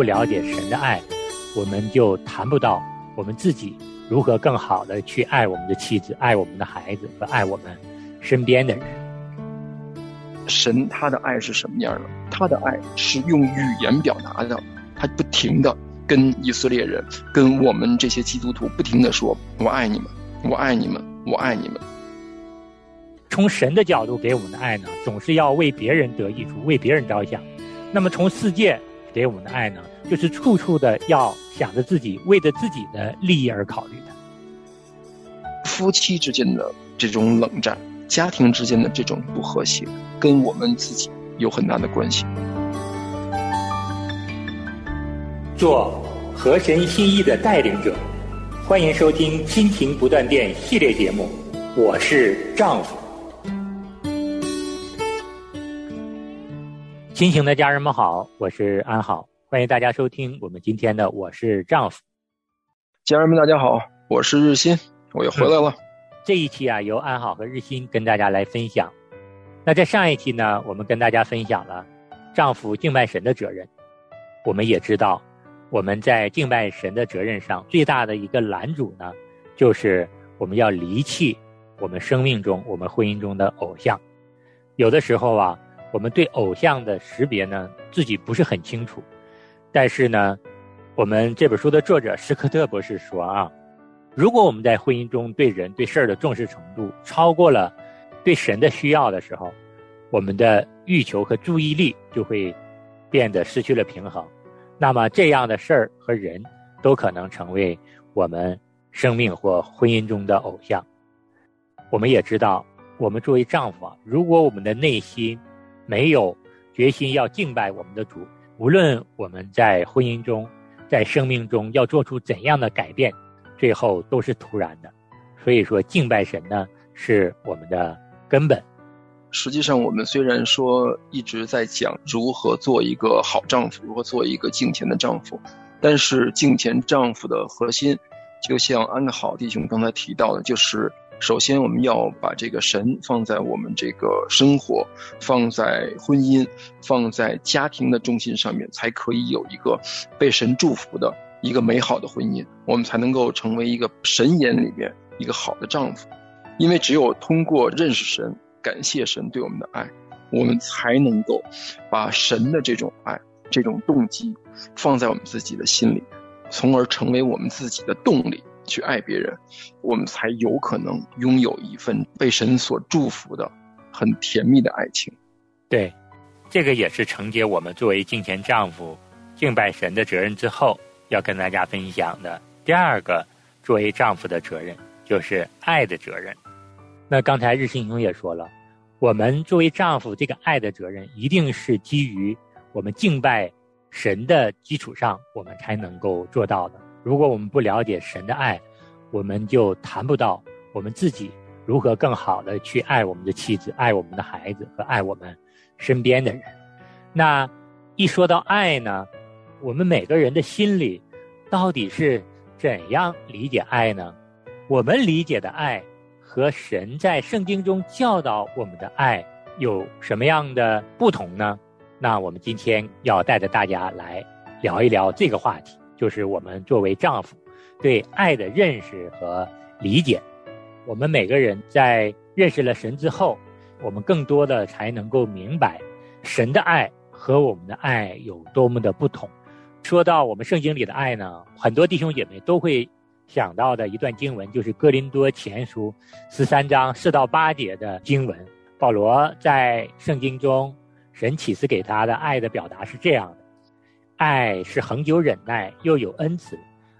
不了解神的爱，我们就谈不到我们自己如何更好的去爱我们的妻子、爱我们的孩子和爱我们身边的人。神他的爱是什么样的？他的爱是用语言表达的，他不停的跟以色列人、跟我们这些基督徒不停的说：“我爱你们，我爱你们，我爱你们。”从神的角度给我们的爱呢，总是要为别人得益处，为别人着想。那么从世界给我们的爱呢，就是处处的要想着自己，为着自己的利益而考虑的。夫妻之间的这种冷战，家庭之间的这种不和谐，跟我们自己有很大的关系。做和神心意的带领者，欢迎收听《亲情不断电》系列节目，我是丈夫。亲情的家人们好，我是安好，欢迎大家收听我们今天的《我是丈夫》。家人们大家好，我是日新，我又回来了。这一期啊，由安好和日新跟大家来分享。那在上一期呢，我们跟大家分享了丈夫敬拜神的责任。我们也知道，我们在敬拜神的责任上最大的一个拦阻呢，就是我们要离弃我们生命中、我们婚姻中的偶像。有的时候啊。我们对偶像的识别呢，自己不是很清楚，但是呢，我们这本书的作者史科特博士说啊，如果我们在婚姻中对人对事儿的重视程度超过了对神的需要的时候，我们的欲求和注意力就会变得失去了平衡，那么这样的事儿和人都可能成为我们生命或婚姻中的偶像。我们也知道，我们作为丈夫啊，如果我们的内心，没有决心要敬拜我们的主，无论我们在婚姻中、在生命中要做出怎样的改变，最后都是徒然的。所以说，敬拜神呢是我们的根本。实际上，我们虽然说一直在讲如何做一个好丈夫，如何做一个敬虔的丈夫，但是敬虔丈夫的核心，就像安好弟兄刚才提到的，就是。首先，我们要把这个神放在我们这个生活、放在婚姻、放在家庭的中心上面，才可以有一个被神祝福的一个美好的婚姻。我们才能够成为一个神眼里面一个好的丈夫。因为只有通过认识神、感谢神对我们的爱，我们才能够把神的这种爱、这种动机放在我们自己的心里，从而成为我们自己的动力。去爱别人，我们才有可能拥有一份被神所祝福的很甜蜜的爱情。对，这个也是承接我们作为敬虔丈夫敬拜神的责任之后，要跟大家分享的第二个作为丈夫的责任，就是爱的责任。那刚才日新兄也说了，我们作为丈夫，这个爱的责任一定是基于我们敬拜神的基础上，我们才能够做到的。如果我们不了解神的爱，我们就谈不到我们自己如何更好的去爱我们的妻子、爱我们的孩子和爱我们身边的人。那一说到爱呢，我们每个人的心里到底是怎样理解爱呢？我们理解的爱和神在圣经中教导我们的爱有什么样的不同呢？那我们今天要带着大家来聊一聊这个话题。就是我们作为丈夫，对爱的认识和理解。我们每个人在认识了神之后，我们更多的才能够明白神的爱和我们的爱有多么的不同。说到我们圣经里的爱呢，很多弟兄姐妹都会想到的一段经文，就是哥林多前书十三章四到八节的经文。保罗在圣经中神启示给他的爱的表达是这样。爱是恒久忍耐，又有恩慈；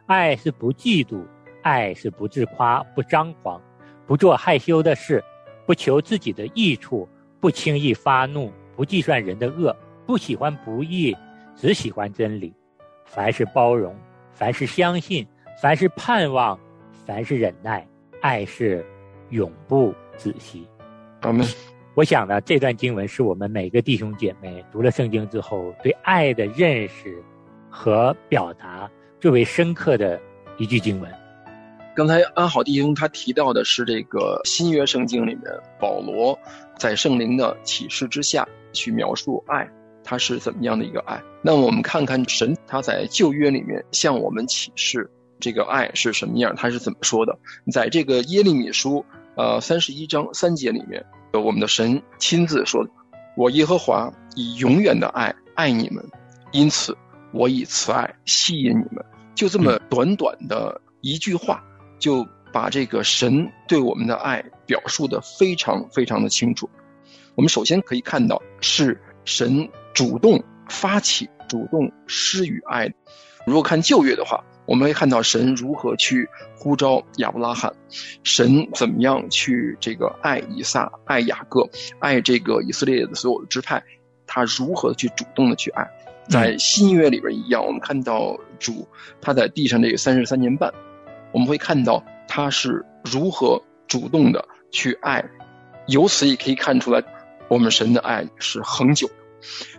爱是不嫉妒，爱是不自夸，不张狂，不做害羞的事，不求自己的益处，不轻易发怒，不计算人的恶，不喜欢不义，只喜欢真理。凡是包容，凡是相信，凡是盼望，凡是忍耐，爱是永不止息。阿门。我想呢，这段经文是我们每个弟兄姐妹读了圣经之后对爱的认识和表达最为深刻的一句经文。刚才安好弟兄他提到的是这个新约圣经里面保罗在圣灵的启示之下去描述爱，他是怎么样的一个爱？那我们看看神他在旧约里面向我们启示这个爱是什么样，他是怎么说的？在这个耶利米书呃三十一章三节里面，我们的神亲自说：“我耶和华以永远的爱爱你们，因此我以慈爱吸引你们。”就这么短短的一句话，就把这个神对我们的爱表述的非常非常的清楚。我们首先可以看到是神主动发起、主动施予爱。如果看旧约的话，我们会看到神如何去呼召亚伯拉罕，神怎么样去这个爱以撒、爱雅各、爱这个以色列的所有的支派，他如何去主动的去爱。在新约里边一样，我们看到主他在地上这个三十三年半，我们会看到他是如何主动的去爱，由此也可以看出来，我们神的爱是恒久的。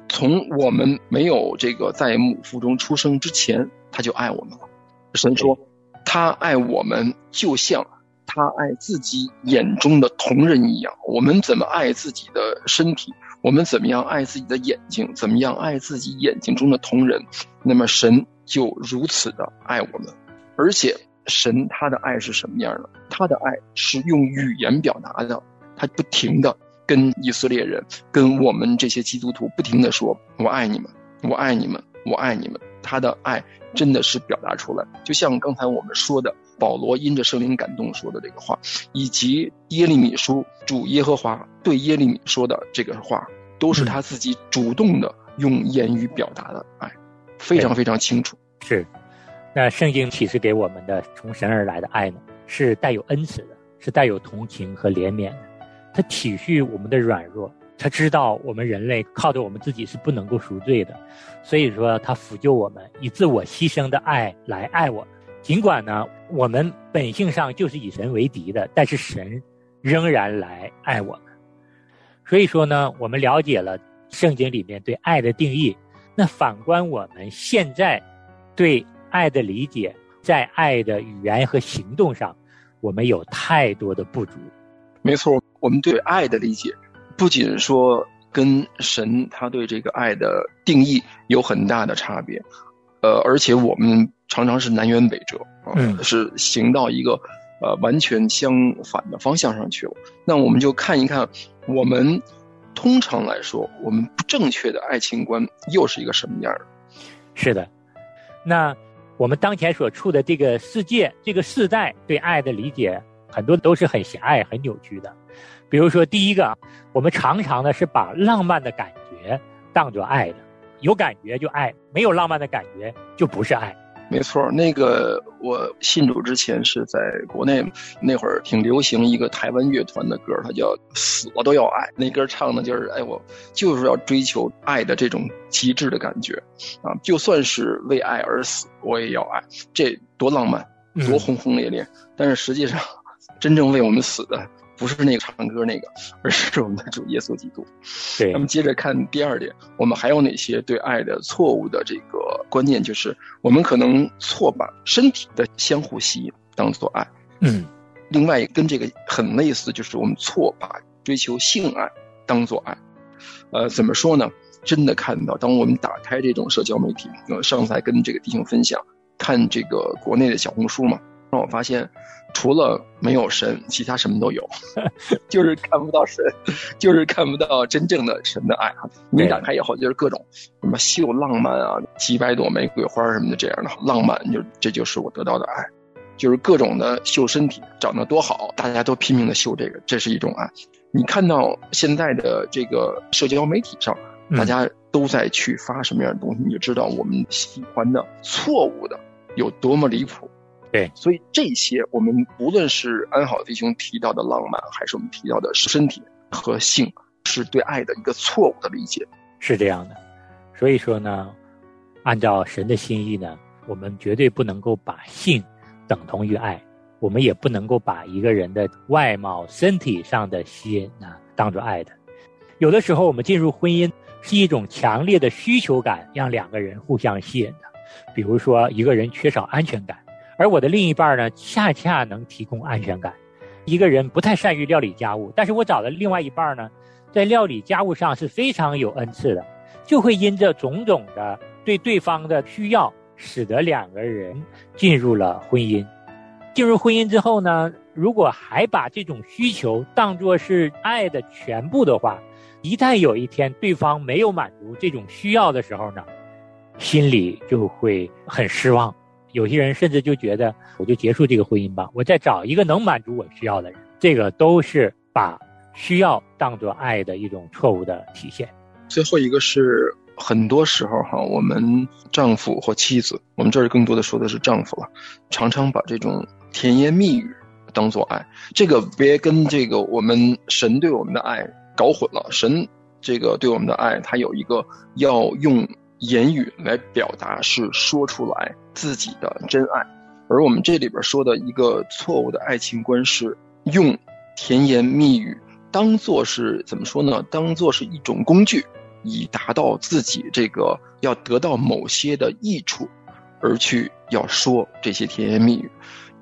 从我们没有这个在母腹中出生之前，他就爱我们了。神说，他爱我们就像他爱自己眼中的同人一样。我们怎么爱自己的身体？我们怎么样爱自己的眼睛？怎么样爱自己眼睛中的同人？那么神就如此的爱我们，而且神他的爱是什么样的？他的爱是用语言表达的，他不停的跟以色列人、跟我们这些基督徒不停的说：“我爱你们，我爱你们，我爱你们。”他的爱真的是表达出来，就像刚才我们说的。保罗因着圣灵感动说的这个话，以及耶利米书主耶和华对耶利米说的这个话，都是他自己主动的用言语表达的爱，非常非常清楚。是，那圣经启示给我们的从神而来的爱呢，是带有恩慈的，是带有同情和怜悯的。它体恤我们的软弱，他知道我们人类靠着我们自己是不能够赎罪的，所以说他抚救我们，以自我牺牲的爱来爱我们。尽管呢，我们本性上就是以神为敌的，但是神仍然来爱我们。所以说呢，我们了解了圣经里面对爱的定义。那反观我们现在对爱的理解，在爱的语言和行动上，我们有太多的不足。没错，我们对爱的理解，不仅说跟神他对这个爱的定义有很大的差别，呃，而且我们。常常是南辕北辙啊，是行到一个呃完全相反的方向上去了。那我们就看一看，我们通常来说，我们不正确的爱情观又是一个什么样的？是的，那我们当前所处的这个世界、这个世代对爱的理解，很多都是很狭隘、很扭曲的。比如说，第一个，我们常常呢是把浪漫的感觉当做爱的，有感觉就爱，没有浪漫的感觉就不是爱。没错，那个我信主之前是在国内，那会儿挺流行一个台湾乐团的歌，它叫《死我都要爱》。那歌唱的就是，哎，我就是要追求爱的这种极致的感觉，啊，就算是为爱而死，我也要爱，这多浪漫，多轰轰烈烈。但是实际上，真正为我们死的。不是那个唱歌那个，而是我们的主耶稣基督。对，那么接着看第二点，我们还有哪些对爱的错误的这个观念？就是我们可能错把身体的相互吸引当做爱。嗯，另外跟这个很类似，就是我们错把追求性爱当做爱。呃，怎么说呢？真的看到，当我们打开这种社交媒体，呃，上次还跟这个弟兄分享，看这个国内的小红书嘛，让我发现。除了没有神，其他什么都有，就是看不到神，就是看不到真正的神的爱啊！你打开以后就是各种什么秀浪漫啊，几百朵玫瑰花什么的这样的浪漫，就这就是我得到的爱，就是各种的秀身体，长得多好，大家都拼命的秀这个，这是一种爱。你看到现在的这个社交媒体上，大家都在去发什么样的东西，你就知道我们喜欢的错误的有多么离谱。对，所以这些我们无论是安好弟兄提到的浪漫，还是我们提到的身体和性，是对爱的一个错误的理解，是这样的。所以说呢，按照神的心意呢，我们绝对不能够把性等同于爱，我们也不能够把一个人的外貌、身体上的吸引呢当做爱的。有的时候，我们进入婚姻是一种强烈的需求感让两个人互相吸引的，比如说一个人缺少安全感。而我的另一半呢，恰恰能提供安全感。一个人不太善于料理家务，但是我找的另外一半呢，在料理家务上是非常有恩赐的。就会因着种种的对对方的需要，使得两个人进入了婚姻。进入婚姻之后呢，如果还把这种需求当作是爱的全部的话，一旦有一天对方没有满足这种需要的时候呢，心里就会很失望。有些人甚至就觉得，我就结束这个婚姻吧，我再找一个能满足我需要的人。这个都是把需要当做爱的一种错误的体现。最后一个是，很多时候哈，我们丈夫或妻子，我们这儿更多的说的是丈夫了，常常把这种甜言蜜语当做爱。这个别跟这个我们神对我们的爱搞混了。神这个对我们的爱，他有一个要用言语来表达，是说出来自己的真爱。而我们这里边说的一个错误的爱情观是。用甜言蜜语当做是怎么说呢？当做是一种工具，以达到自己这个要得到某些的益处，而去要说这些甜言蜜语。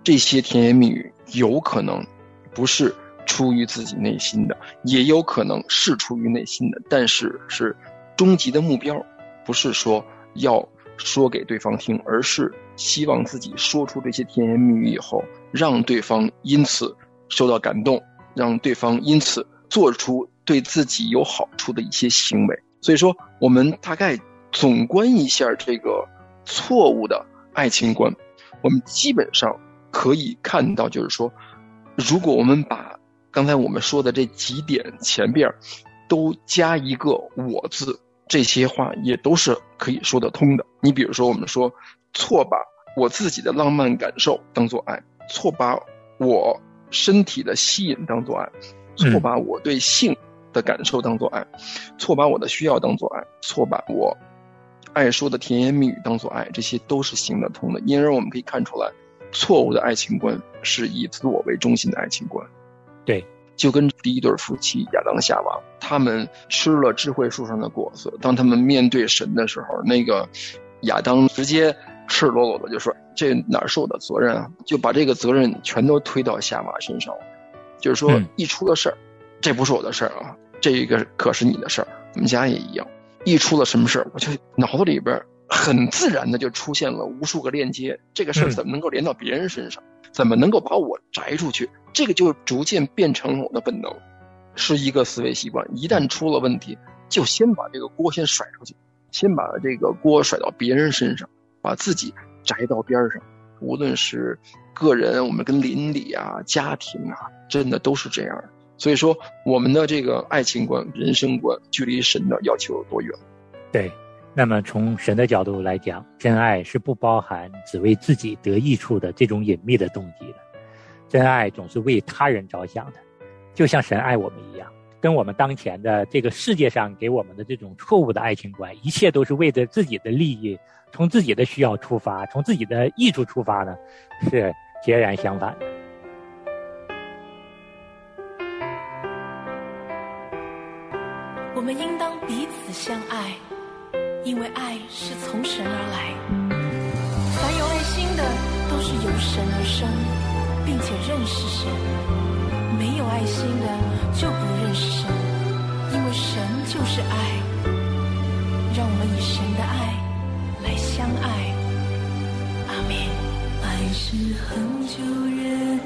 这些甜言蜜语有可能不是出于自己内心的，也有可能是出于内心的，但是是终极的目标，不是说要说给对方听，而是希望自己说出这些甜言蜜语以后，让对方因此。受到感动，让对方因此做出对自己有好处的一些行为。所以说，我们大概总观一下这个错误的爱情观，我们基本上可以看到，就是说，如果我们把刚才我们说的这几点前边都加一个“我”字，这些话也都是可以说得通的。你比如说，我们说错把我自己的浪漫感受当做爱，错把我。身体的吸引当做爱，错把我对性的感受当做爱，错把我的需要当做爱，错把我爱说的甜言蜜语当做爱，这些都是行得通的。因而我们可以看出来，错误的爱情观是以自我为中心的爱情观。对，就跟第一对夫妻亚当夏娃，他们吃了智慧树上的果子，当他们面对神的时候，那个亚当直接。赤裸裸的就说：“这哪是我的责任啊？”就把这个责任全都推到夏娃身上了。就是说，一出了事儿，这不是我的事儿啊，这个可是你的事儿。我们家也一样，一出了什么事儿，我就脑子里边很自然的就出现了无数个链接。这个事儿怎么能够连到别人身上？怎么能够把我摘出去？这个就逐渐变成我的本能，是一个思维习惯。一旦出了问题，就先把这个锅先甩出去，先把这个锅甩到别人身上。把自己摘到边上，无论是个人，我们跟邻里啊、家庭啊，真的都是这样。所以说，我们的这个爱情观、人生观，距离神的要求有多远？对。那么从神的角度来讲，真爱是不包含只为自己得益处的这种隐秘的动机的。真爱总是为他人着想的，就像神爱我们一样。跟我们当前的这个世界上给我们的这种错误的爱情观，一切都是为着自己的利益。从自己的需要出发，从自己的益处出发呢，是截然相反的。因为爱是从神而来。凡有爱心的，都是由神而生，并且认识神；没有爱心的，就不认识神，因为神就是爱。让我们以神的爱。来相爱，阿门。爱是恒久忍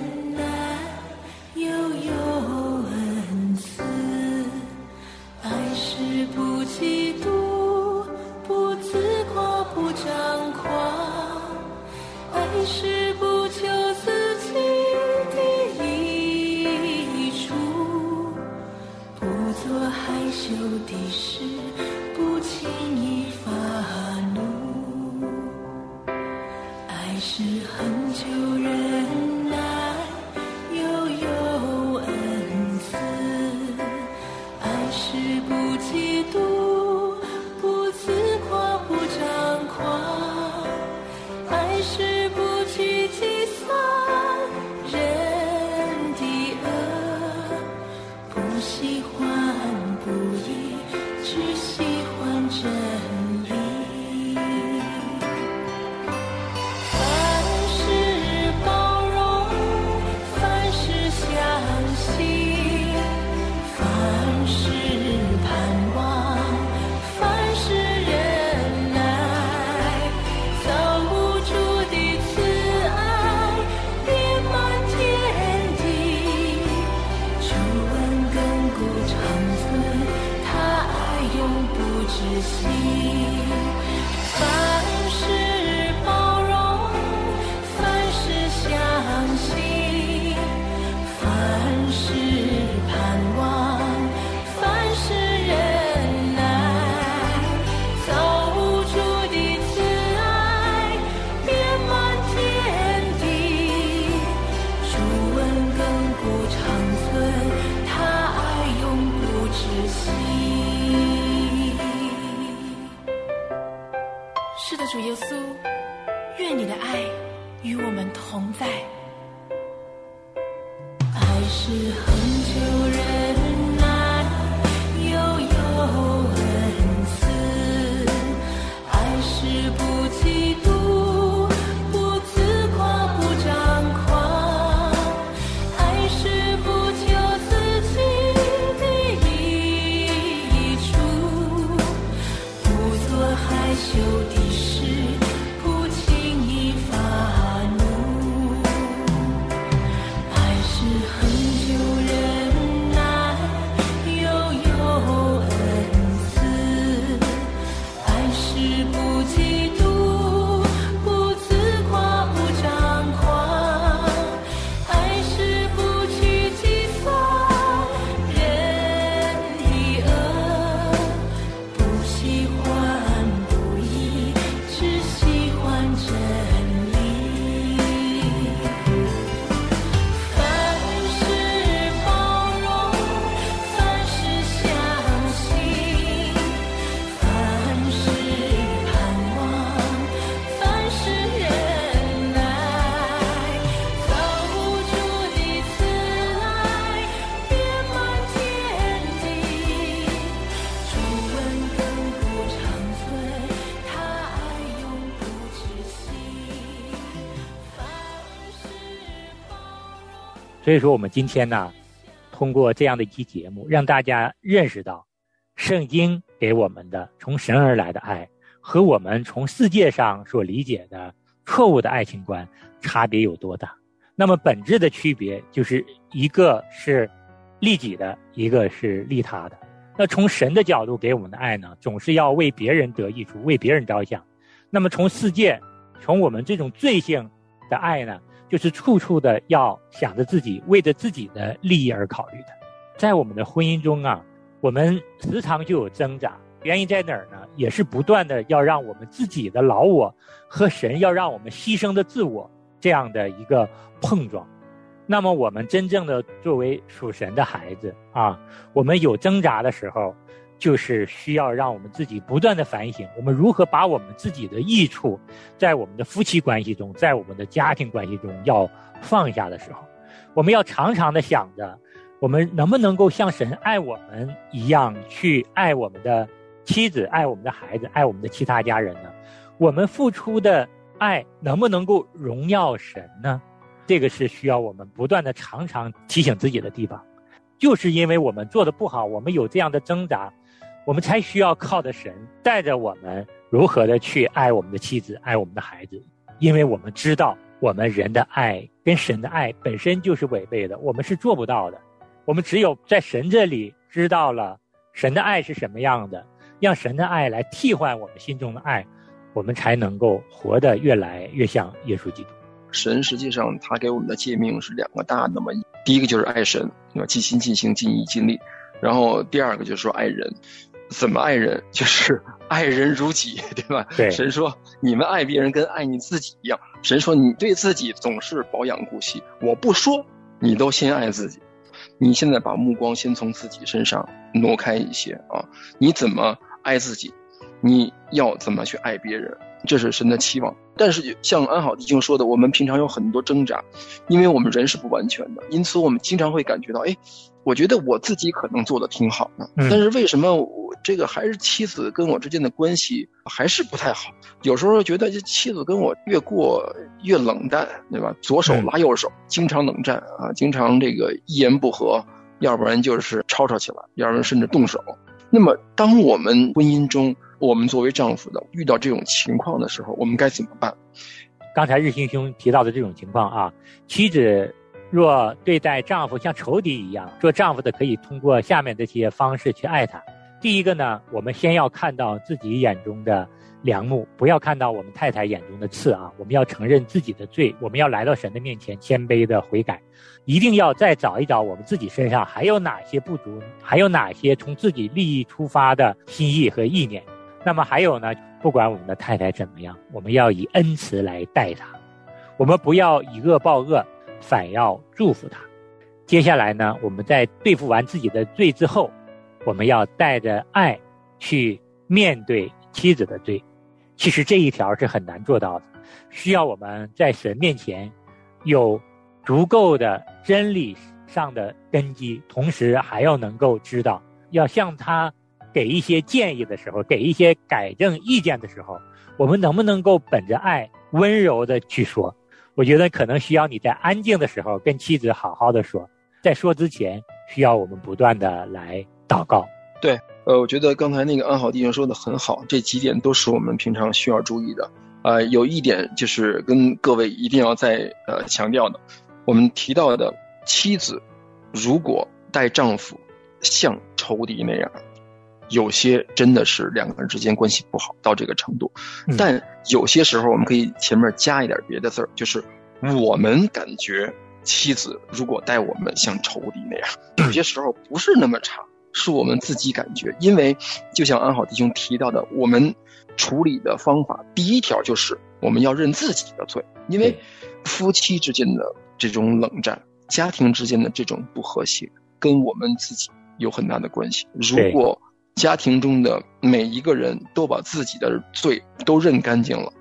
所以说，我们今天呢，通过这样的一期节目，让大家认识到，圣经给我们的从神而来的爱，和我们从世界上所理解的错误的爱情观差别有多大。那么本质的区别就是一个是利己的，一个是利他的。那从神的角度给我们的爱呢，总是要为别人得益处，为别人着想。那么从世界，从我们这种罪性的爱呢，就是处处的要想着自己，为着自己的利益而考虑的。在我们的婚姻中啊，我们时常就有挣扎，原因在哪儿呢？也是不断的要让我们自己的老我和神要让我们牺牲的自我这样的一个碰撞。那么我们真正的作为属神的孩子啊，我们有挣扎的时候，就是需要让我们自己不断的反省，我们如何把我们自己的益处，在我们的夫妻关系中，在我们的家庭关系中要放下的时候，我们要常常的想着，我们能不能够像神爱我们一样去爱我们的妻子、爱我们的孩子、爱我们的其他家人呢？我们付出的爱能不能够荣耀神呢？这个是需要我们不断的常常提醒自己的地方，就是因为我们做的不好，我们有这样的挣扎，我们才需要靠着神带着我们如何的去爱我们的妻子，爱我们的孩子，因为我们知道我们人的爱跟神的爱本身就是违背的，我们是做不到的。我们只有在神这里知道了神的爱是什么样的，让神的爱来替换我们心中的爱，我们才能够活得越来越像耶稣基督。神实际上他给我们的诫命是两个大的嘛，第一个就是爱神，要？尽心尽性尽意尽力，然后第二个就是说爱人，怎么爱人？就是 爱人如己，对吧？对神说你们爱别人跟爱你自己一样。神说你对自己总是保养顾惜，我不说，你都先爱自己。你现在把目光先从自己身上挪开一些啊！你怎么爱自己？你要怎么去爱别人？这是神的期望。但是像安好弟兄说的，我们平常有很多挣扎，因为我们人是不完全的，因此我们经常会感觉到，哎，我觉得我自己可能做的挺好的，嗯但是为什么我这个还是妻子跟我之间的关系还是不太好？有时候觉得这妻子跟我越过越冷淡，对吧？左手拉右手，经常冷战啊，经常这个一言不合，要不然就是吵吵起来，要不然甚至动手。那么，当我们婚姻中，我们作为丈夫的遇到这种情况的时候，我们该怎么办？刚才日新兄提到的这种情况啊，妻子若对待丈夫像仇敌一样，做丈夫的可以通过下面这些方式去爱他。第一个呢，我们先要看到自己眼中的良木，不要看到我们太太眼中的刺啊。我们要承认自己的罪，我们要来到神的面前谦卑的悔改，一定要再找一找我们自己身上还有哪些不足，还有哪些从自己利益出发的心意和意念。那么还有呢，不管我们的太太怎么样，我们要以恩慈来待她，我们不要以恶报恶，反要祝福他。接下来呢，我们在对付完自己的罪之后，我们要带着爱去面对妻子的罪，其实这一条是很难做到的，需要我们在神面前有足够的真理上的根基，同时还要能够知道，要向他给一些建议的时候，给一些改正意见的时候，我们能不能够本着爱，温柔的去说？我觉得可能需要你在安静的时候跟妻子好好的说，在说之前，需要我们不断的来祷告。对，呃，我觉得刚才那个安好弟兄说的很好，这几点都是我们平常需要注意的。呃，有一点就是跟各位一定要再呃强调的，我们提到的妻子如果待丈夫像仇敌那样，有些真的是两个人之间关系不好到这个程度，但有些时候我们可以前面加一点别的字儿，就是我们感觉妻子如果待我们像仇敌那样，有些时候不是那么差，是我们自己感觉。因为就像安好弟兄提到的，我们处理的方法第一条就是我们要认自己的罪，因为夫妻之间的这种冷战，家庭之间的这种不和谐，跟我们自己有很大的关系。如果家庭中的每一个人都把自己的罪都认干净了，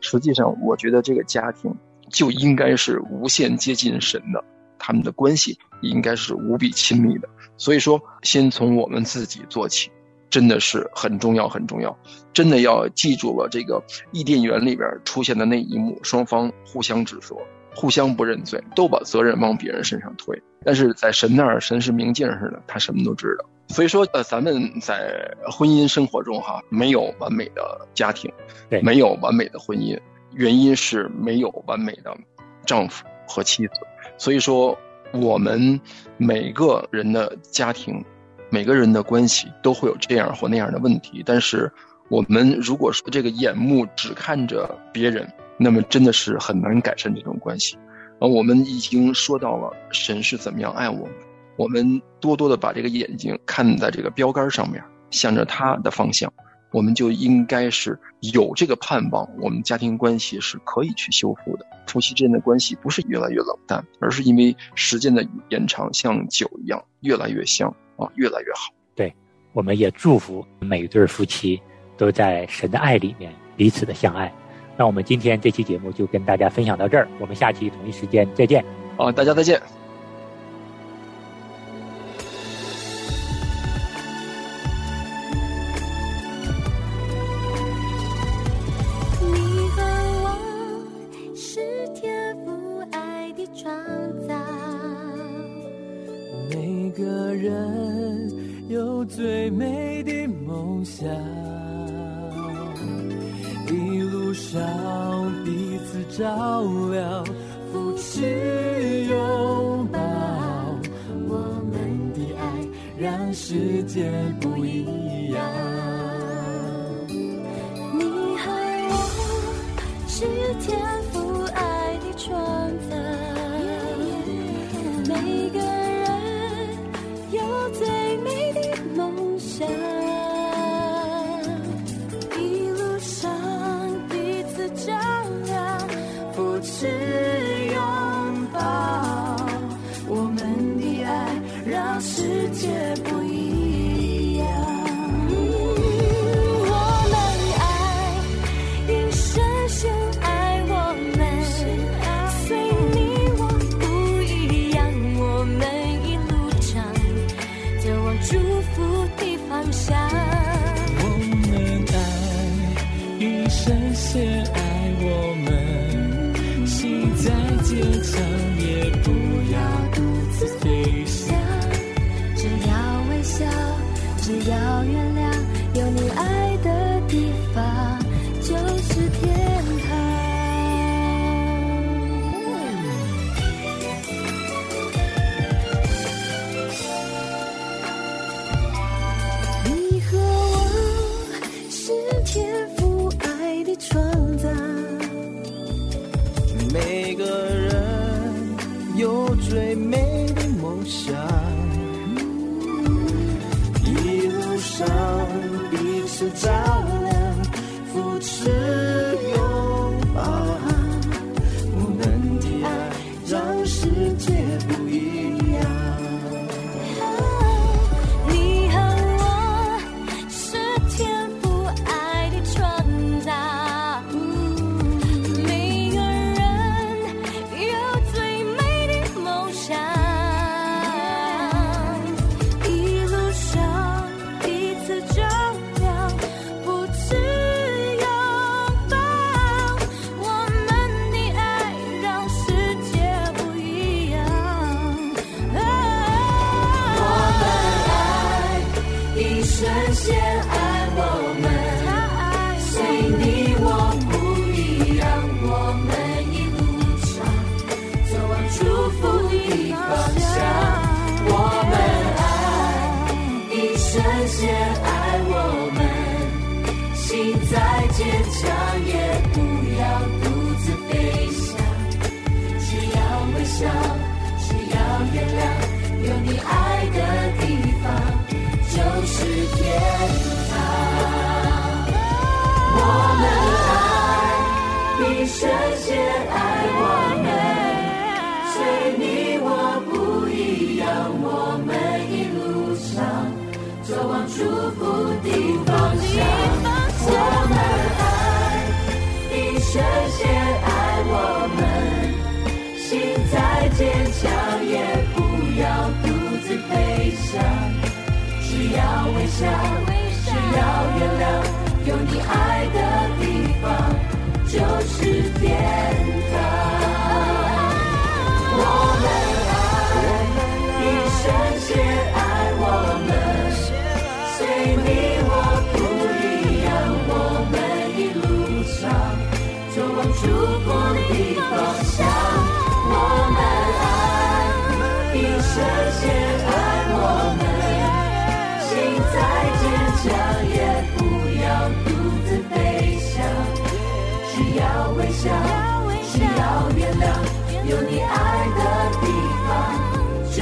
实际上，我觉得这个家庭就应该是无限接近神的，他们的关系应该是无比亲密的。所以说，先从我们自己做起，真的是很重要，很重要。真的要记住了这个伊甸园里边出现的那一幕，双方互相指责，互相不认罪，都把责任往别人身上推。但是在神那儿，神是明镜似的，他什么都知道。所以说，呃，咱们在婚姻生活中哈，没有完美的家庭，对，没有完美的婚姻，原因是没有完美的丈夫和妻子。所以说，我们每个人的家庭，每个人的关系都会有这样或那样的问题。但是，我们如果说这个眼目只看着别人，那么真的是很难改善这种关系。啊，我们已经说到了神是怎么样爱我们。我们多多的把这个眼睛看在这个标杆上面，向着他的方向，我们就应该是有这个盼望，我们家庭关系是可以去修复的。夫妻之间的关系不是越来越冷淡，而是因为时间的延长，像酒一样越来越香啊，越来越好。对，我们也祝福每一对夫妻都在神的爱里面彼此的相爱。那我们今天这期节目就跟大家分享到这儿，我们下期同一时间再见。啊，大家再见。个人有最美的梦想，一要彼此照亮，扶持拥抱，我们的爱让世界不一样。你和我是天我们爱，一生先爱，我们心在坚强。强，也不要独自飞翔。只要微笑，只要原谅，有你爱的地方就是天堂。我们爱，比神仙爱我们，随你我不一样，我们一路上走往祝福的方向。这些爱我们，心再坚强也不要独自飞翔，只要微笑，只要原谅，有你爱的地方就是天。堂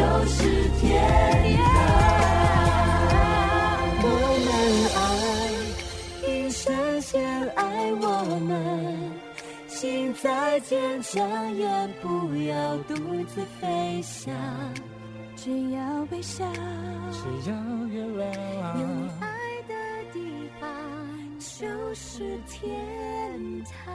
就是天堂。我们爱，爱我们，心再坚强也不要独自飞翔，只要微笑，只要原有你。爱的地方就是天堂。